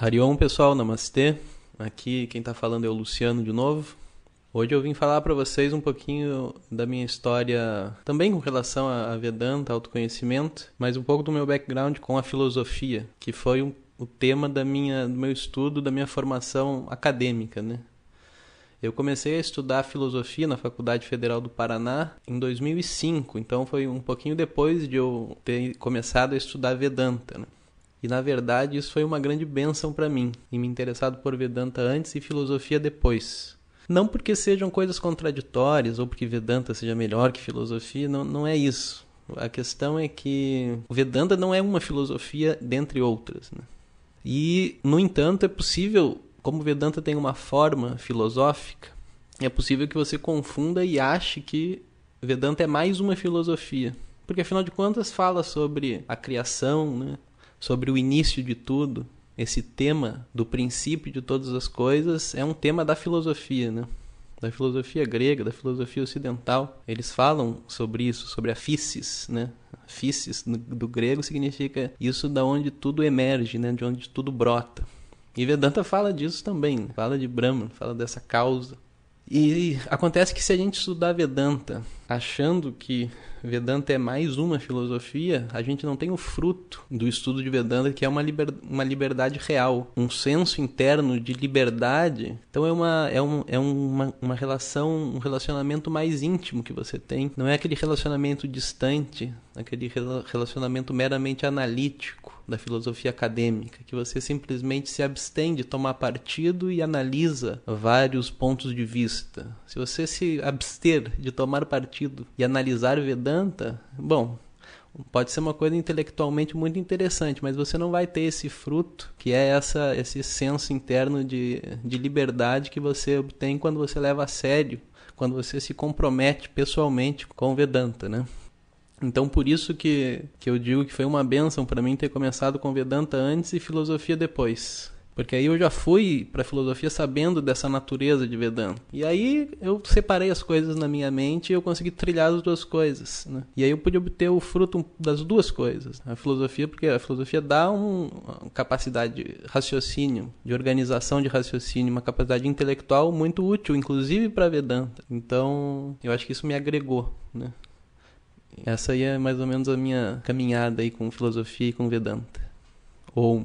Harion, pessoal, namastê. Aqui quem está falando é o Luciano de novo. Hoje eu vim falar para vocês um pouquinho da minha história, também com relação a Vedanta, autoconhecimento, mas um pouco do meu background com a filosofia, que foi um, o tema da minha, do meu estudo, da minha formação acadêmica, né? Eu comecei a estudar filosofia na Faculdade Federal do Paraná em 2005, então foi um pouquinho depois de eu ter começado a estudar Vedanta. Né? E na verdade isso foi uma grande bênção para mim, e me interessado por Vedanta antes e filosofia depois. Não porque sejam coisas contraditórias ou porque Vedanta seja melhor que filosofia, não, não é isso. A questão é que o Vedanta não é uma filosofia dentre outras. Né? E, no entanto, é possível, como Vedanta tem uma forma filosófica, é possível que você confunda e ache que Vedanta é mais uma filosofia. Porque, afinal de contas, fala sobre a criação, né? Sobre o início de tudo, esse tema do princípio de todas as coisas é um tema da filosofia, né? Da filosofia grega, da filosofia ocidental. Eles falam sobre isso, sobre a physis, né? Physis do grego significa isso da onde tudo emerge, né? De onde tudo brota. E Vedanta fala disso também, fala de Brahman, fala dessa causa. E acontece que se a gente estudar Vedanta achando que Vedanta é mais uma filosofia, a gente não tem o fruto do estudo de Vedanta, que é uma, liber, uma liberdade real, um senso interno de liberdade. Então é uma é, um, é uma, uma relação, um relacionamento mais íntimo que você tem. Não é aquele relacionamento distante, aquele relacionamento meramente analítico da filosofia acadêmica, que você simplesmente se abstém de tomar partido e analisa vários pontos de vista. Se você se abster de tomar partido e analisar Vedanta, bom, pode ser uma coisa intelectualmente muito interessante, mas você não vai ter esse fruto, que é essa, esse senso interno de, de liberdade que você obtém quando você leva a sério, quando você se compromete pessoalmente com Vedanta, né? Então, por isso que, que eu digo que foi uma benção para mim ter começado com Vedanta antes e filosofia depois. Porque aí eu já fui para filosofia sabendo dessa natureza de Vedanta. E aí eu separei as coisas na minha mente e eu consegui trilhar as duas coisas. Né? E aí eu pude obter o fruto das duas coisas. A filosofia, porque a filosofia dá um, uma capacidade de raciocínio, de organização de raciocínio, uma capacidade intelectual muito útil, inclusive para Vedanta. Então eu acho que isso me agregou. Né? Essa aí é mais ou menos a minha caminhada aí com filosofia e com Vedanta. Ou